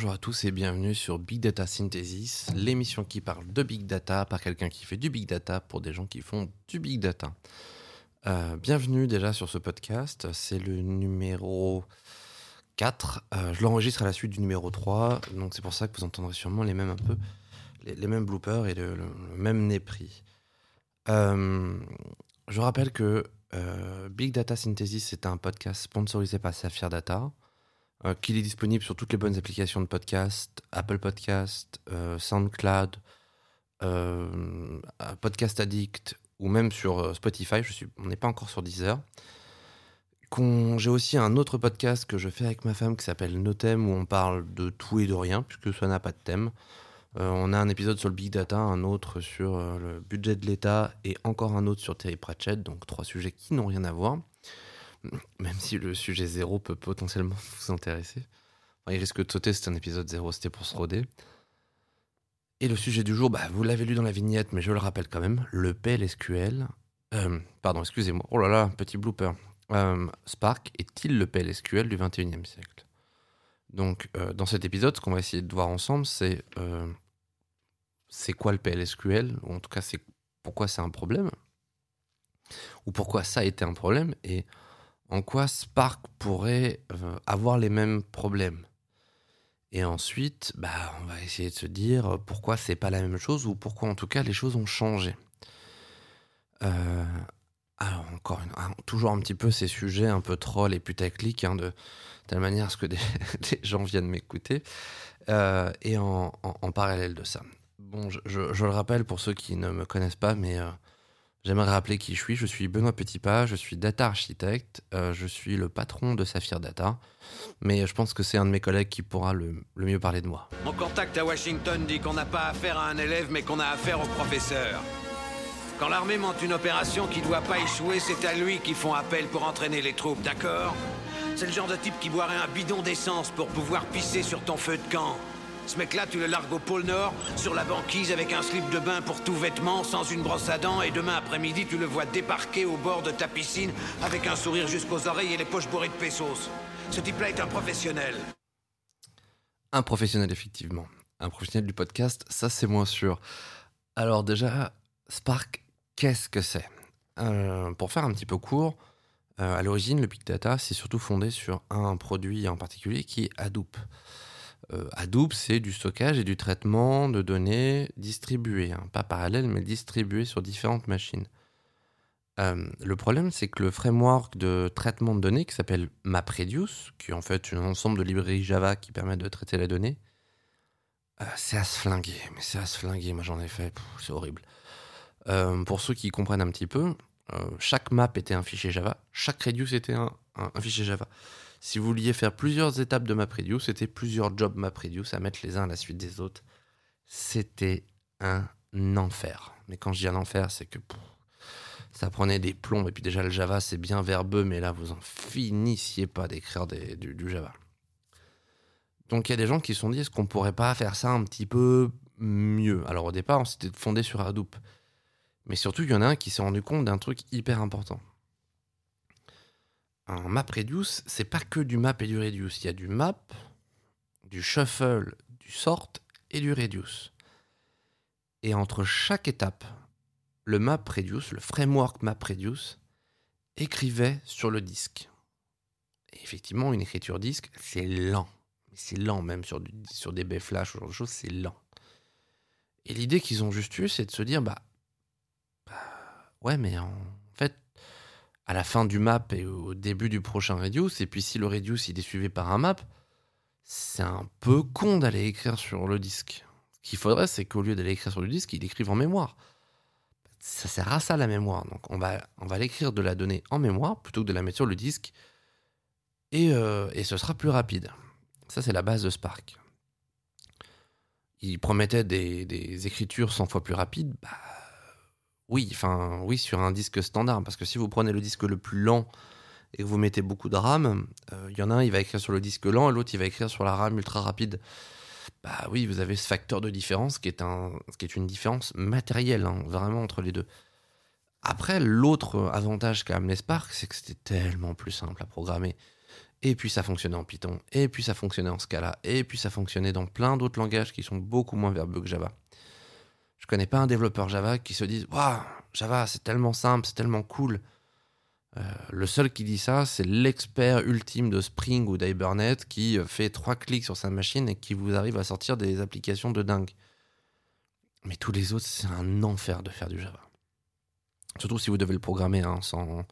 Bonjour à tous et bienvenue sur Big Data Synthesis, l'émission qui parle de Big Data par quelqu'un qui fait du Big Data pour des gens qui font du Big Data. Euh, bienvenue déjà sur ce podcast, c'est le numéro 4. Euh, je l'enregistre à la suite du numéro 3, donc c'est pour ça que vous entendrez sûrement les mêmes un peu, les, mêmes bloopers et le, même nez pris. Euh, je rappelle que Big Data Synthesis c'est un podcast sponsorisé par Saphir Data. Euh, qu'il est disponible sur toutes les bonnes applications de podcast, Apple Podcast, euh, SoundCloud, euh, Podcast Addict ou même sur Spotify. Je suis, on n'est pas encore sur Deezer. J'ai aussi un autre podcast que je fais avec ma femme qui s'appelle No Thème où on parle de tout et de rien puisque ça n'a pas de thème. on a un épisode sur le big data, un autre sur le budget de l'État et encore un autre sur Terry Pratchett, donc trois sujets qui n'ont rien à voir même si le sujet zéro peut potentiellement vous intéresser. il risque de sauter, c'est un épisode zéro, c'était pour se roder. Et le sujet du jour, bah, vous l'avez lu dans la vignette, mais je le rappelle quand même, le PLSQL. Euh, pardon, excusez-moi. Oh là là, petit blooper. Euh, Spark est-il le PLSQL du 21e siècle? Donc, euh, dans cet épisode, ce qu'on va essayer de voir ensemble, c'est c'est quoi le PLSQL, ou en tout cas, c'est pourquoi c'est un problème, ou pourquoi ça a été un problème, et en quoi Spark pourrait euh, avoir les mêmes problèmes? Et ensuite, bah, on va essayer de se dire pourquoi c'est pas la même chose ou pourquoi en tout cas les choses ont changé. Euh, alors encore toujours un petit peu ces sujets un peu troll et putaclic, hein, de telle manière à ce que des, gens viennent m'écouter, euh, et en, parallèle de ça. Bon, je, le rappelle pour ceux qui ne me connaissent pas, mais J'aimerais rappeler qui je suis. Je suis Benoît Petitpas, je suis data architecte, euh, je suis le patron de Saphir Data, mais je pense que c'est un de mes collègues qui pourra le, mieux parler de moi. Mon contact à Washington dit qu'on n'a pas affaire à un élève, mais qu'on a affaire au professeur. Quand l'armée monte une opération qui doit pas échouer, c'est à lui qu'ils font appel pour entraîner les troupes, d'accord? C'est le genre de type qui boirait un bidon d'essence pour pouvoir pisser sur ton feu de camp. Ce mec-là, tu le largues au pôle Nord, sur la banquise avec un slip de bain pour tout vêtement, sans une brosse à dents, et demain après-midi, tu le vois débarquer au bord de ta piscine avec un sourire jusqu'aux oreilles et les poches bourrées de pesos. Ce type-là est un professionnel. Un professionnel, effectivement. Un professionnel du podcast, ça c'est moins sûr. Alors déjà, Spark, qu'est-ce que c'est? Euh, Pour faire un petit peu court, euh, à l'origine, le Big Data, c'est surtout fondé sur un produit en particulier qui est Hadoop. Euh, Hadoop, c'est du stockage et du traitement de données distribuées, hein. pas parallèles, mais distribuées sur différentes machines. Euh, le problème, c'est que le framework de traitement de données qui s'appelle MapReduce, qui est en fait un ensemble de librairies Java qui permettent de traiter la donnée, euh, c'est à se flinguer. Mais c'est à se flinguer, moi j'en ai fait, c'est horrible. pour ceux qui comprennent un petit peu, chaque map était un fichier Java, chaque reduce était un fichier Java. Si vous vouliez faire plusieurs étapes de MapReduce, c'était plusieurs jobs MapReduce à mettre les uns à la suite des autres. C'était un enfer. Mais quand je dis un enfer, c'est que ça prenait des plombs. Et puis déjà, le Java, c'est bien verbeux, mais là, vous en finissiez pas d'écrire du, Java. Donc il y a des gens qui se sont dit, est-ce qu'on pourrait pas faire ça un petit peu mieux? Alors au départ, c'était fondé sur Hadoop. Mais surtout, il y en a un qui s'est rendu compte d'un truc hyper important un map reduce, c'est pas que du map et du reduce. Il y a du map, du shuffle, du sort et du reduce. Et entre chaque étape, le map reduce, le framework map reduce, écrivait sur le disque. Et effectivement, une écriture disque, c'est lent. C'est lent même sur, des baies flash ou genre de c'est lent. Et l'idée qu'ils ont juste eue, c'est de se dire, bah, bah ouais, mais en à la fin du map et au début du prochain reduce. Et puis si le reduce il est suivi par un map, c'est un peu con d'aller écrire sur le disque. Ce qu'il faudrait, c'est qu'au lieu d'aller écrire sur le disque, il écrive en mémoire. Ça sert à ça la mémoire. Donc on va, on va l'écrire de la donnée en mémoire plutôt que de la mettre sur le disque. Et, euh, et ce sera plus rapide. Ça, c'est la base de Spark. Il promettait des, des écritures 100 fois plus rapides. Bah, oui, enfin, sur un disque standard. Parce que si vous prenez le disque le plus lent et que vous mettez beaucoup de RAM, il euh, y en a un, il va écrire sur le disque lent et l'autre, il va écrire sur la RAM ultra rapide. Bah oui, vous avez ce facteur de différence qui est, un, qui est une différence matérielle, hein, vraiment, entre les deux. Après, l'autre avantage qu'a amené Spark, c'est que c'était tellement plus simple à programmer. et puis ça fonctionnait en Python, et puis ça fonctionnait en Scala, et puis ça fonctionnait dans plein d'autres langages qui sont beaucoup moins verbeux que Java. Je connais pas un développeur Java qui se dise Waouh, Java, c'est tellement simple, c'est tellement cool. Euh, le seul qui dit ça, c'est l'expert ultime de Spring ou d'Hibernate qui fait trois clics sur sa machine et qui vous arrive à sortir des applications de dingue. Mais tous les autres, c'est un enfer de faire du Java. Surtout si vous devez le programmer hein, sans,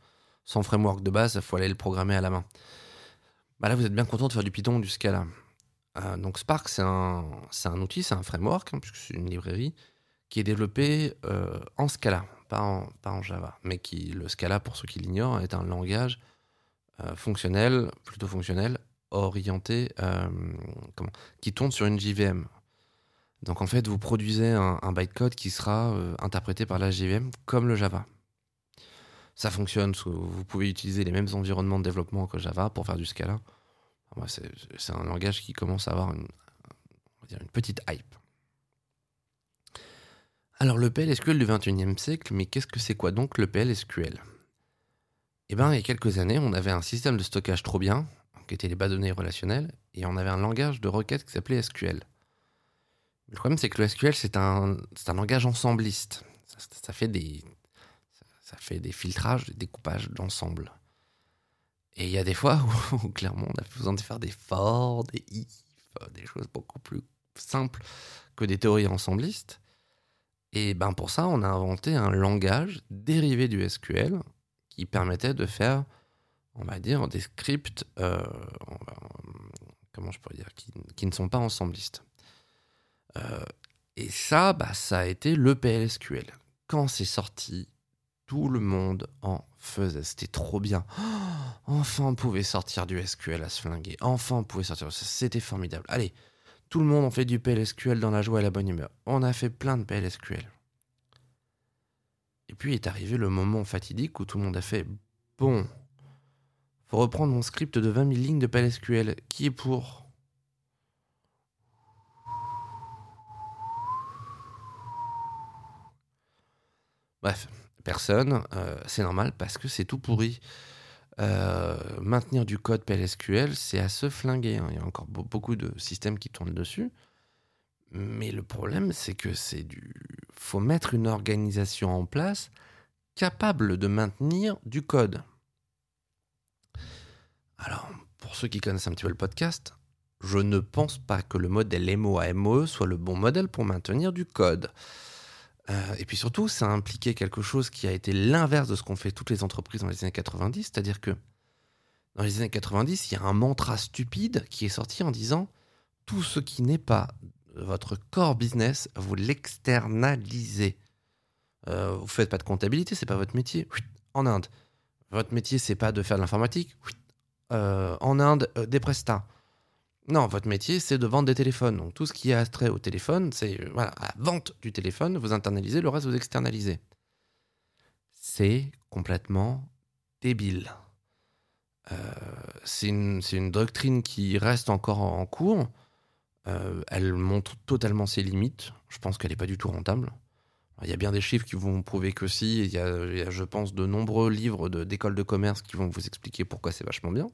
sans framework de base, il faut aller le programmer à la main. Bah là, vous êtes bien content de faire du Python ou du Scala. Euh, donc Spark, c'est un, un, outil, c'est un framework, hein, puisque c'est une librairie, qui est développé euh, en Scala, pas en, Java. Mais qui, le Scala, pour ceux qui l'ignorent, est un langage euh, fonctionnel, plutôt fonctionnel, orienté, comment, qui tourne sur une JVM. Donc en fait, vous produisez un, bytecode qui sera interprété par la JVM comme le Java ça fonctionne. Vous pouvez utiliser les mêmes environnements de développement que Java pour faire du Scala. C'est un langage qui commence à avoir une petite hype. Alors le PLSQL du 21e siècle, mais qu'est-ce que c'est quoi donc le PLSQL Eh bien, il y a quelques années, on avait un système de stockage trop bien, qui était les bases de données relationnelles, et on avait un langage de requête qui s'appelait SQL. Le problème, c'est que le SQL, c'est un, un langage ensembliste. ça, fait des, ça fait des filtrages, des découpages d'ensemble. Et il y a des fois où, clairement on a besoin de faire des for, des if, des choses beaucoup plus simples que des théories ensemblistes. Et ben pour ça, on a inventé un langage dérivé du SQL qui permettait de faire, on va dire, des scripts, euh, comment je pourrais dire, qui, ne sont pas ensemblistes. Euh, et ça, bah, ça a été le PLSQL. Quand c'est sorti, tout le monde en faisait. C'était trop bien. enfin, on pouvait sortir du SQL à se flinguer. Enfin, on pouvait sortir. C'était formidable. Allez, tout le monde en fait du PLSQL dans la joie et la bonne humeur. On a fait plein de PLSQL. Et puis est arrivé le moment fatidique où tout le monde a fait Bon, faut reprendre mon script de 20 000 lignes de PLSQL. Qui est pour? Bref, personne, euh, c'est normal parce que c'est tout pourri. Euh, maintenir du code PLSQL, c'est à se flinguer. Hein. Il y a encore beaucoup de systèmes qui tournent dessus. Mais le problème, c'est que c'est du. faut mettre une organisation en place capable de maintenir du code. Alors, pour ceux qui connaissent un petit peu le podcast, je ne pense pas que le modèle MOA-MOE soit le bon modèle pour maintenir du code. Euh, et puis surtout, ça a impliqué quelque chose qui a été l'inverse de ce qu'ont fait toutes les entreprises dans les années 90, c'est-à-dire que dans les années 90, il y a un mantra stupide qui est sorti en disant tout ce qui n'est pas votre core business, vous l'externalisez. Euh, vous faites pas de comptabilité, c'est pas votre métier. En Inde, votre métier c'est pas de faire de l'informatique. Euh, en Inde, euh, des prestats. Non, votre métier, c'est de vendre des téléphones. Donc tout ce qui est attrait au téléphone, c'est euh, la vente du téléphone, vous internalisez, le reste vous externalisez. C'est complètement débile. Euh, c'est une, doctrine qui reste encore en, cours. Euh, elle montre totalement ses limites. Je pense qu'elle n'est pas du tout rentable. Il y a bien des chiffres qui vont prouver que si. Il y a, je pense, de nombreux livres d'écoles de commerce qui vont vous expliquer pourquoi c'est vachement bien.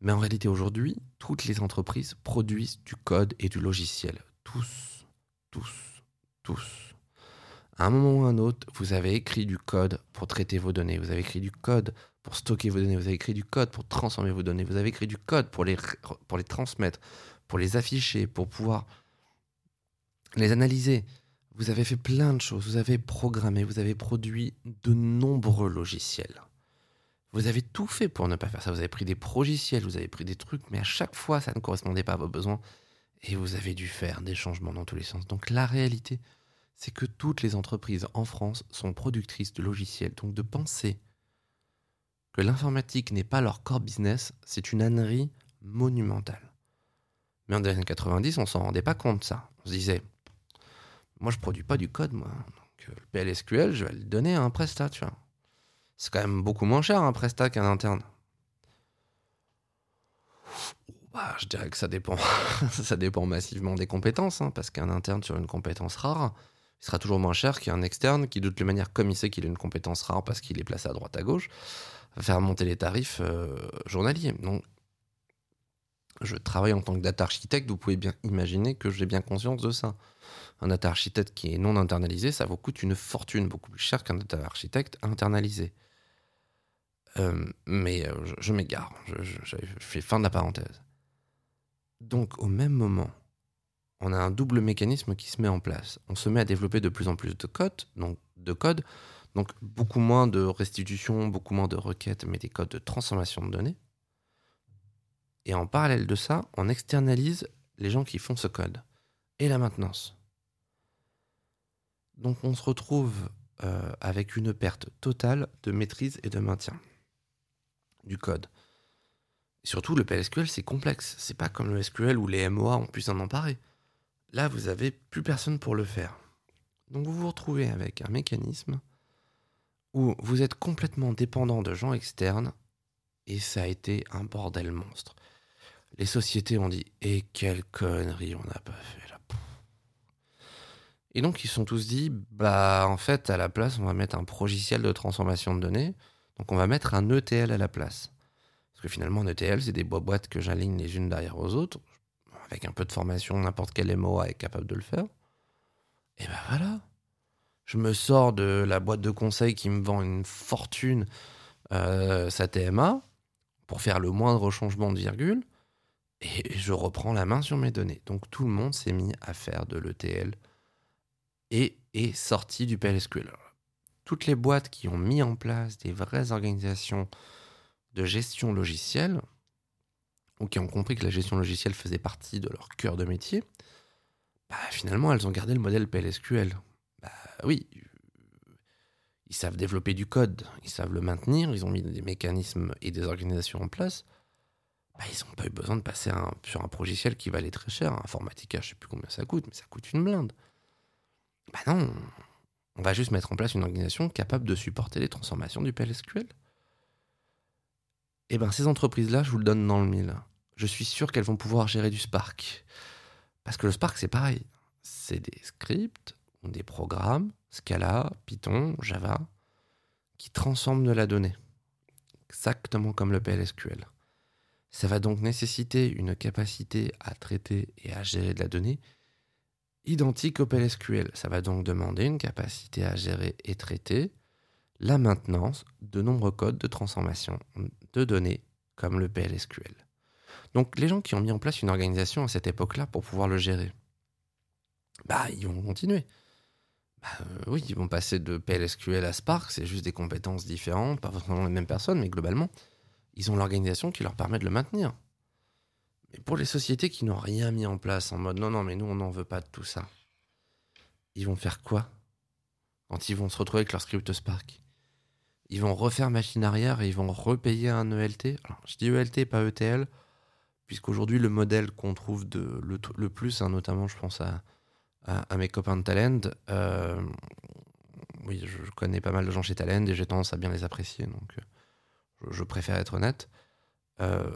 Mais en réalité, aujourd'hui, toutes les entreprises produisent du code et du logiciel. Tous, tous, tous. À un moment ou à un autre, vous avez écrit du code pour traiter vos données. Vous avez écrit du code pour stocker vos données. Vous avez écrit du code pour transformer vos données. Vous avez écrit du code pour les, pour les transmettre, pour les afficher, pour pouvoir les analyser. Vous avez fait plein de choses. Vous avez programmé, vous avez produit de nombreux logiciels. Vous avez tout fait pour ne pas faire ça. Vous avez pris des progiciels, vous avez pris des trucs, mais à chaque fois, ça ne correspondait pas à vos besoins. Et vous avez dû faire des changements dans tous les sens. Donc la réalité, c'est que toutes les entreprises en France sont productrices de logiciels. Donc de penser que l'informatique n'est pas leur core business, c'est une ânerie monumentale. Mais en 1990, on s'en rendait pas compte, ça. On se disait, moi je produis pas du code, moi. Donc le PLSQL, je vais le donner à un prestat, tu vois. C'est quand même beaucoup moins cher un prestat qu'un interne. Bah, je dirais que ça dépend. ça dépend massivement des compétences, hein, parce qu'un interne sur une compétence rare, il sera toujours moins cher qu'un externe qui, de toute manière, comme il sait qu'il a une compétence rare parce qu'il est placé à droite à gauche, faire monter les tarifs euh, journaliers. Donc, je travaille en tant que data architecte, vous pouvez bien imaginer que j'ai bien conscience de ça. Un data architecte qui est non internalisé, ça vous coûte une fortune, beaucoup plus cher qu'un data architecte internalisé. Euh, mais euh, je, m'égare, je, fais fin de la parenthèse. Donc au même moment, on a un double mécanisme qui se met en place. On se met à développer de plus en plus de code, donc de code, donc beaucoup moins de restitution, beaucoup moins de requêtes, mais des codes de transformation de données. Et en parallèle de ça, on externalise les gens qui font ce code et la maintenance. Donc on se retrouve euh, avec une perte totale de maîtrise et de maintien du code. surtout, le PLSQL, c'est complexe. C'est pas comme le SQL où les MOA ont pu s'en emparer. Là, vous avez plus personne pour le faire. Donc vous vous retrouvez avec un mécanisme où vous êtes complètement dépendant de gens externes et ça a été un bordel monstre. Les sociétés ont dit Et quelle connerie on n'a pas fait là. Et donc ils sont tous dit Bah en fait, à la place, on va mettre un progiciel de transformation de données. Donc on va mettre un ETL à la place. Parce que finalement, un ETL, c'est des boîtes que j'aligne les unes derrière aux autres. Avec un peu de formation, n'importe quel MOA est capable de le faire. Et ben voilà. Je me sors de la boîte de conseil qui me vend une fortune euh, sa TMA pour faire le moindre changement de virgule. Et je reprends la main sur mes données. Donc tout le monde s'est mis à faire de l'ETL et est sorti du PLSQL. Toutes les boîtes qui ont mis en place des vraies organisations de gestion logicielle, ou qui ont compris que la gestion logicielle faisait partie de leur cœur de métier, bah, finalement elles ont gardé le modèle PLSQL. Bah oui, ils savent développer du code, ils savent le maintenir, ils ont mis des mécanismes et des organisations en place. Bah, ils n'ont pas eu besoin de passer sur un logiciel qui valait très cher. Informatica, je ne sais plus combien ça coûte, mais ça coûte une blinde. Bah non, on va juste mettre en place une organisation capable de supporter les transformations du PLSQL. Eh bien ces entreprises-là, je vous le donne dans le mille. Je suis sûr qu'elles vont pouvoir gérer du Spark. Parce que le Spark, c'est pareil. C'est des scripts, des programmes, Scala, Python, Java, qui transforment de la donnée. Exactement comme le PLSQL. Ça va donc nécessiter une capacité à traiter et à gérer de la donnée identique au PLSQL. Ça va donc demander une capacité à gérer et traiter la maintenance de nombreux codes de transformation de données comme le PLSQL. Donc les gens qui ont mis en place une organisation à cette époque-là pour pouvoir le gérer, bah ils vont continuer. Bah, euh, oui, ils vont passer de PLSQL à Spark, c'est juste des compétences différentes, pas forcément les mêmes personnes, mais globalement, ils ont l'organisation qui leur permet de le maintenir. Mais pour les sociétés qui n'ont rien mis en place, en mode non, non, mais nous, on n'en veut pas de tout ça, ils vont faire quoi quand ils vont se retrouver avec leur script Spark? Ils vont refaire machine arrière et ils vont repayer un ELT. Alors, je dis ELT, pas ETL, puisqu'aujourd'hui, le modèle qu'on trouve de, le, plus, hein, notamment, je pense à, à, mes copains de Talend, euh, oui, je connais pas mal de gens chez Talend et j'ai tendance à bien les apprécier, donc je, préfère être honnête, euh,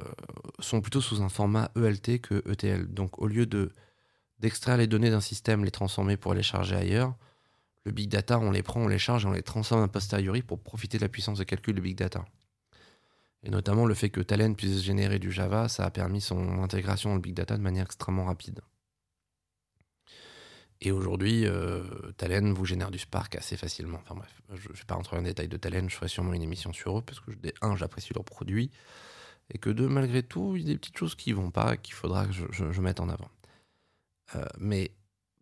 sont plutôt sous un format ELT que ETL. Donc au lieu de d'extraire les données d'un système, les transformer pour les charger ailleurs, le big data, on les prend, on les charge et on les transforme a posteriori pour profiter de la puissance de calcul de big data. Et notamment le fait que Talend puisse générer du Java, ça a permis son intégration dans le big data de manière extrêmement rapide. Et aujourd'hui, euh, Talend vous génère du Spark assez facilement. Enfin bref, je ne vais pas rentrer en détail de Talend, je ferai sûrement une émission sur eux parce que, un, j'apprécie leurs produits, et que deux, malgré tout, il y a des petites choses qui vont pas, qu'il faudra que je, mette en avant. Euh, mais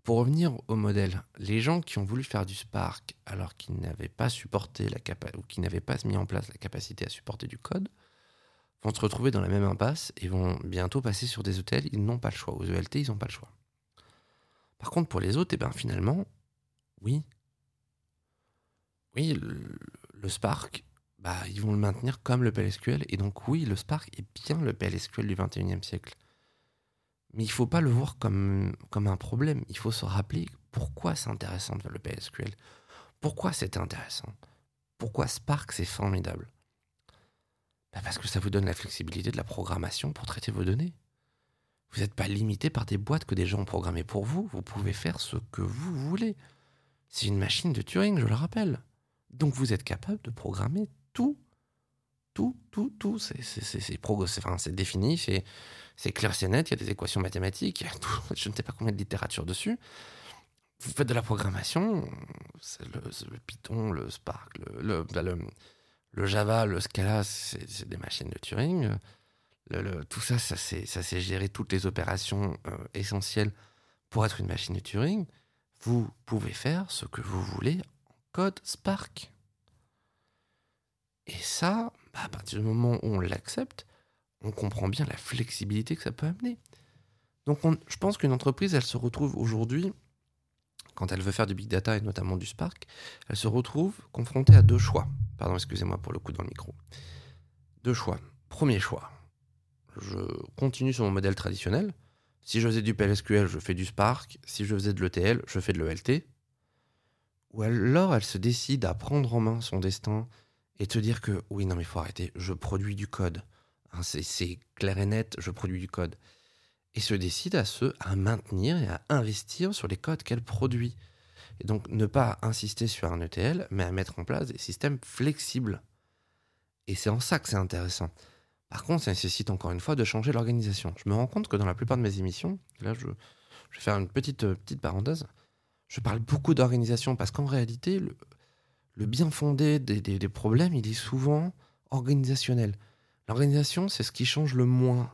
pour revenir au modèle, les gens qui ont voulu faire du Spark alors qu'ils n'avaient pas supporté la ou qui n'avaient pas mis en place la capacité à supporter du code, vont se retrouver dans la même impasse et vont bientôt passer sur des ETL, ils n'ont pas le choix. Aux ELT, ils n'ont pas le choix. Par contre, pour les autres, eh ben, finalement, oui. Oui, le, Spark, bah, ils vont le maintenir comme le PLSQL. Et donc, oui, le Spark est bien le PLSQL du 21e siècle. Mais il ne faut pas le voir comme, un problème. Il faut se rappeler pourquoi c'est intéressant de faire le PLSQL. Pourquoi c'est intéressant? Pourquoi Spark, c'est formidable? Bah, Parce que ça vous donne la flexibilité de la programmation pour traiter vos données. Vous n'êtes pas limité par des boîtes que des gens ont programmées pour vous. Vous pouvez faire ce que vous voulez. C'est une machine de Turing, je le rappelle. Donc vous êtes capable de programmer tout Tout, tout, tout, c'est défini, c'est clair, c'est net, il y a des équations mathématiques, je ne sais pas combien de littérature dessus. Vous faites de la programmation, c'est le, Python, le Spark, le, bah, le, le, Java, le Scala, c'est des machines de Turing. Tout ça, ça c'est gérer toutes les opérations euh, essentielles pour être une machine de Turing. Vous pouvez faire ce que vous voulez en code Spark. Et ça, bah, à partir du moment où on l'accepte, on comprend bien la flexibilité que ça peut amener. Donc je pense qu'une entreprise, elle se retrouve aujourd'hui, quand elle veut faire du big data et notamment du Spark, elle se retrouve confrontée à deux choix. Pardon, excusez-moi pour le coup dans le micro. Deux choix. Premier choix, je continue sur mon modèle traditionnel. Si je faisais du PLSQL, je fais du Spark. Si je faisais de l'ETL, je fais de l'ELT. Ou alors elle se décide à prendre en main son destin et te dire que oui, non, mais il faut arrêter, je produis du code. Hein, c'est clair et net, je produis du code. Et se décide à se à maintenir et à investir sur les codes qu'elle produit. Et donc ne pas insister sur un ETL, mais à mettre en place des systèmes flexibles. Et c'est en ça que c'est intéressant. Par contre, ça nécessite encore une fois de changer l'organisation. Je me rends compte que dans la plupart de mes émissions, là je, vais faire une petite, euh, petite parenthèse, je parle beaucoup d'organisation parce qu'en réalité, le bien fondé des, problèmes, il est souvent organisationnel. L'organisation, c'est ce qui change le moins.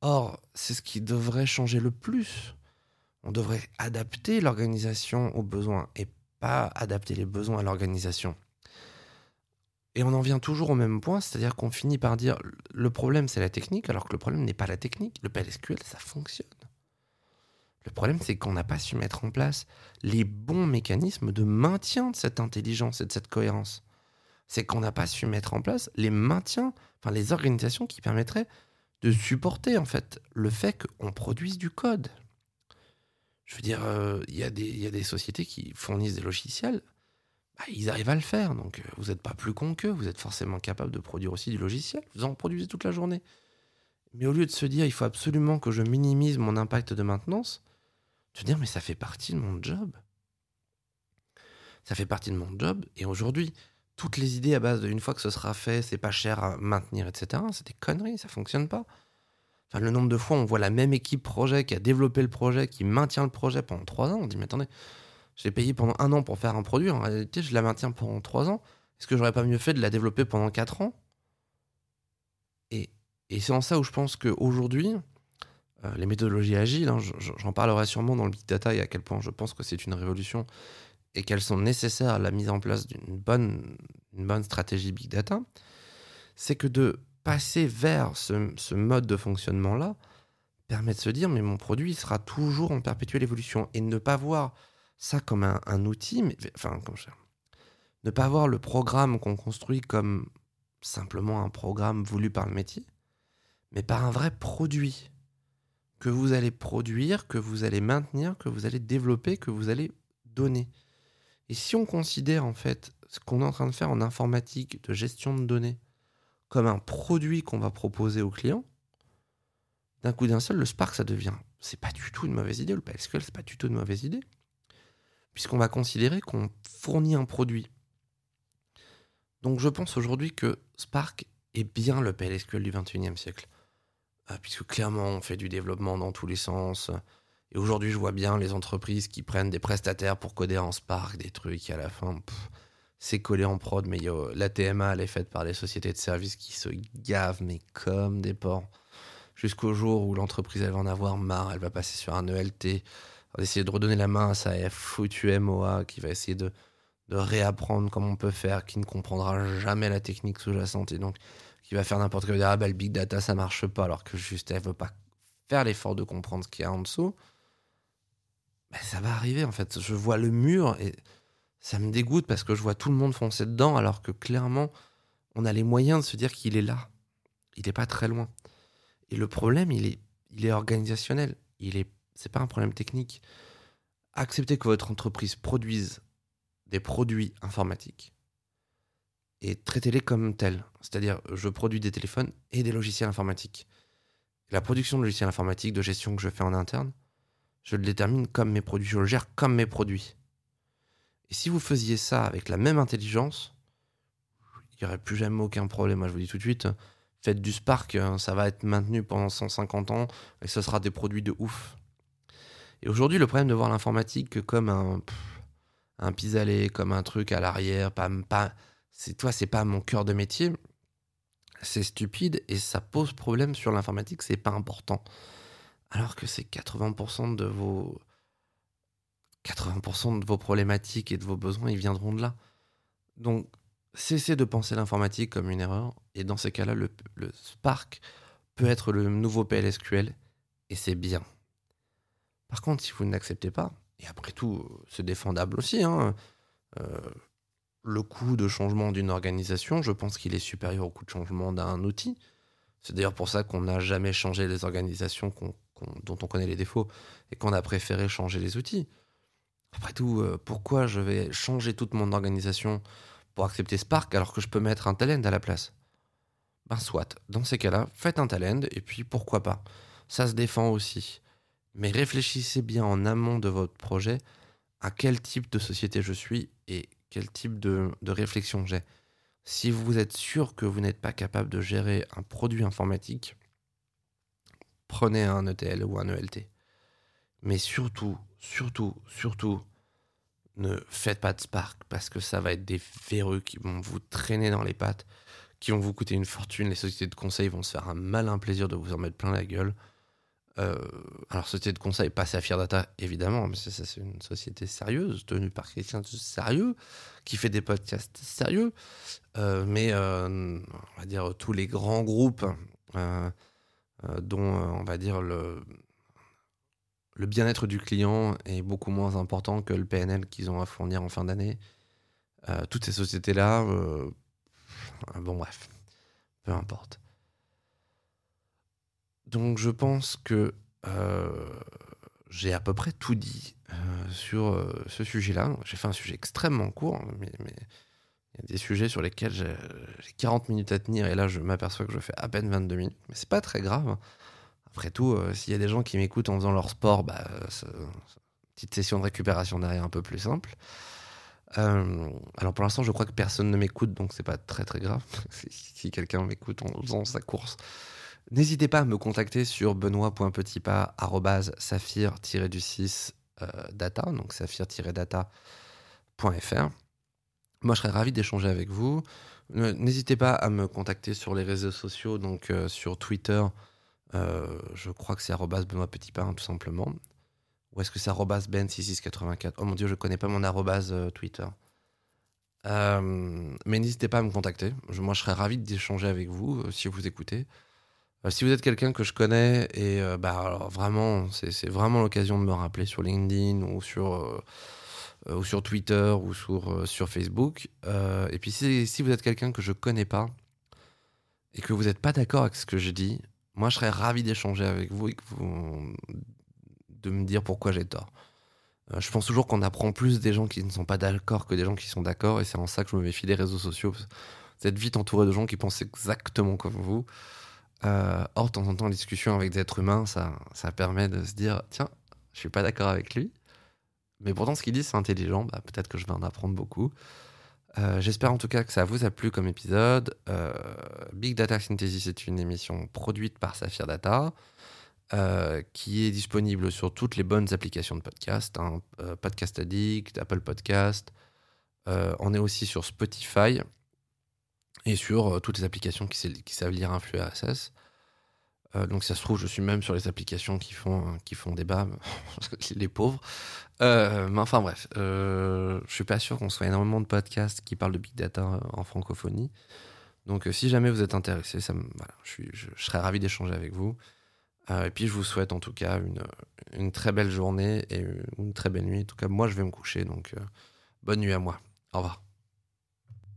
Or, c'est ce qui devrait changer le plus. On devrait adapter l'organisation aux besoins et pas adapter les besoins à l'organisation. Et on en vient toujours au même point, c'est-à-dire qu'on finit par dire le problème c'est la technique, alors que le problème n'est pas la technique. Le PLSQL, ça fonctionne. Le problème, c'est qu'on n'a pas su mettre en place les bons mécanismes de maintien de cette intelligence et de cette cohérence. C'est qu'on n'a pas su mettre en place les maintiens, enfin les organisations qui permettraient de supporter en fait le fait qu'on produise du code. Je veux dire, euh, il y, a des sociétés qui fournissent des logiciels, bah, ils arrivent à le faire. Donc euh, vous n'êtes pas plus con qu'eux, vous êtes forcément capable de produire aussi du logiciel, vous en produisez toute la journée. Mais au lieu de se dire il faut absolument que je minimise mon impact de maintenance, te dire, mais ça fait partie de mon job. Ça fait partie de mon job. Et aujourd'hui, toutes les idées à base de une fois que ce sera fait, c'est pas cher à maintenir, etc., c'est des conneries, ça fonctionne pas. Enfin, le nombre de fois, on voit la même équipe projet qui a développé le projet, qui maintient le projet pendant trois ans. On dit, mais attendez, j'ai payé pendant un an pour faire un produit. En réalité, je la maintiens pendant trois ans. Est-ce que j'aurais pas mieux fait de la développer pendant quatre ans? Et, et c'est en ça où je pense qu'aujourd'hui, les méthodologies agiles, hein, j'en parlerai sûrement dans le big data et à quel point je pense que c'est une révolution et qu'elles sont nécessaires à la mise en place d'une bonne, une bonne stratégie big data, c'est que de passer vers ce, mode de fonctionnement-là permet de se dire mais mon produit sera toujours en perpétuelle évolution et ne pas voir ça comme un, outil, mais, enfin, comme ne pas voir le programme qu'on construit comme simplement un programme voulu par le métier, mais par un vrai produit que vous allez produire, que vous allez maintenir, que vous allez développer, que vous allez donner. Et si on considère en fait ce qu'on est en train de faire en informatique de gestion de données comme un produit qu'on va proposer au client, d'un coup d'un seul, le Spark, ça devient, c'est pas du tout une mauvaise idée, le PSQL, c'est pas du tout une mauvaise idée, puisqu'on va considérer qu'on fournit un produit. Donc je pense aujourd'hui que Spark est bien le PLSQL du 21e siècle. Ah, puisque clairement on fait du développement dans tous les sens. Et aujourd'hui, je vois bien les entreprises qui prennent des prestataires pour coder en Spark, des trucs, et à la fin, c'est collé en prod, mais la TMA, elle est faite par des sociétés de services qui se gavent, mais comme des porcs. Jusqu'au jour où l'entreprise, elle va en avoir marre, elle va passer sur un ELT, essayer de redonner la main à sa foutu MOA, qui va essayer de, de réapprendre comment on peut faire, qui ne comprendra jamais la technique sous-jacente. Et donc, qui va faire n'importe quoi, ah bah, le big data ça marche pas, alors que juste elle veut pas faire l'effort de comprendre ce qu'il y a en dessous, bah, ça va arriver en fait. Je vois le mur et ça me dégoûte parce que je vois tout le monde foncer dedans, alors que clairement on a les moyens de se dire qu'il est là, il n'est pas très loin. Et le problème, il est, il est organisationnel. Il est, c'est pas un problème technique. Acceptez que votre entreprise produise des produits informatiques et traitez-les comme tels. C'est-à-dire, je produis des téléphones et des logiciels informatiques. La production de logiciels informatiques de gestion que je fais en interne, je le détermine comme mes produits, je le gère comme mes produits. Et si vous faisiez ça avec la même intelligence, il n'y aurait plus jamais aucun problème. Moi, je vous dis tout de suite, faites du Spark, hein, ça va être maintenu pendant 150 ans et ce sera des produits de ouf. Et aujourd'hui, le problème de voir l'informatique comme un, un pis-aller, comme un truc à l'arrière, pas, pas, c'est toi, c'est pas mon cœur de métier, c'est stupide et ça pose problème sur l'informatique, c'est pas important. Alors que c'est 80% de vos 80% de vos problématiques et de vos besoins, ils viendront de là. Donc, cessez de penser l'informatique comme une erreur. Et dans ces cas-là, le, Spark peut être le nouveau PLSQL et c'est bien. Par contre, si vous ne l'acceptez pas, et après tout, c'est défendable aussi, hein, euh, le coût de changement d'une organisation, je pense qu'il est supérieur au coût de changement d'un outil. C'est d'ailleurs pour ça qu'on n'a jamais changé les organisations dont on connaît les défauts et qu'on a préféré changer les outils. Après tout, euh, pourquoi je vais changer toute mon organisation pour accepter Spark alors que je peux mettre un talent à la place? Ben soit, dans ces cas-là, faites un talent et puis pourquoi pas. Ça se défend aussi. Mais réfléchissez bien en amont de votre projet à quel type de société je suis et quel type de, réflexion j'ai. Si vous êtes sûr que vous n'êtes pas capable de gérer un produit informatique, prenez un ETL ou un ELT. Mais surtout, surtout, surtout, ne faites pas de Spark parce que ça va être des véreux qui vont vous traîner dans les pattes, qui vont vous coûter une fortune. Les sociétés de conseil vont se faire un malin plaisir de vous en mettre plein la gueule. Euh, alors, société de conseil, pas Saphir Data, évidemment, mais c'est une société sérieuse, tenue par quelqu'un de sérieux, qui fait des podcasts sérieux. Euh, mais, euh, on va dire, tous les grands groupes dont, on va dire, le, le bien-être du client est beaucoup moins important que le PNL qu'ils ont à fournir en fin d'année. Toutes ces sociétés-là, bon bref, peu importe. Donc je pense que euh, j'ai à peu près tout dit sur ce sujet-là. J'ai fait un sujet extrêmement court, mais, il y a des sujets sur lesquels j'ai 40 minutes à tenir et là je m'aperçois que je fais à peine 22 minutes. Mais c'est pas très grave. Après tout, euh, s'il y a des gens qui m'écoutent en faisant leur sport, bah, petite session de récupération derrière un peu plus simple. Euh, alors pour l'instant, je crois que personne ne m'écoute, donc c'est pas très très grave. si quelqu'un m'écoute en faisant sa course, n'hésitez pas à me contacter sur benoît.petitpas saphir-du6 euh, donc saphir-data.fr. Moi, je serais ravi d'échanger avec vous. N'hésitez pas à me contacter sur les réseaux sociaux, donc sur Twitter, euh, je crois que c'est Benoît Pain, tout simplement. Ou est-ce que c'est Ben6684 Oh mon dieu, je connais pas mon arrobase euh, Twitter. Euh, mais n'hésitez pas à me contacter. moi, je serais ravi d'échanger avec vous si vous écoutez. Si vous êtes quelqu'un que je connais et bah, alors vraiment, c'est vraiment l'occasion de me rappeler sur LinkedIn ou sur, ou sur Twitter ou sur, sur Facebook. et puis si, si vous êtes quelqu'un que je connais pas et que vous n'êtes pas d'accord avec ce que je dis, moi, je serais ravi d'échanger avec vous et de me dire pourquoi j'ai tort. Euh, je pense toujours qu'on apprend plus des gens qui ne sont pas d'accord que des gens qui sont d'accord, et c'est en ça que je me méfie des réseaux sociaux. Vous êtes vite entouré de gens qui pensent exactement comme vous. Euh, or, de temps en temps, en discussion avec des êtres humains, ça, ça permet de se dire tiens, je suis pas d'accord avec lui. Mais pourtant, ce qu'il dit, c'est intelligent. Bah, Peut-être que je vais en apprendre beaucoup. Euh, j'espère en tout cas que ça vous a plu comme épisode. Euh, Big Data Synthesis est une émission produite par Saphir Data. Qui est disponible sur toutes les bonnes applications de podcast, hein, Podcast Addict, Apple Podcast. on est aussi sur Spotify et sur toutes les applications qui, savent lire un flux RSS. Euh, donc ça se trouve, je suis même sur les applications qui font, qui font débat, les pauvres. Euh, mais enfin bref, euh, je suis pas sûr qu'on soit énormément de podcasts qui parlent de big data en francophonie. Donc si jamais vous êtes intéressé, je, serais ravi d'échanger avec vous. et puis je vous souhaite en tout cas une, très belle journée et une très belle nuit. En tout cas, moi je vais me coucher, donc bonne nuit à moi. Au revoir.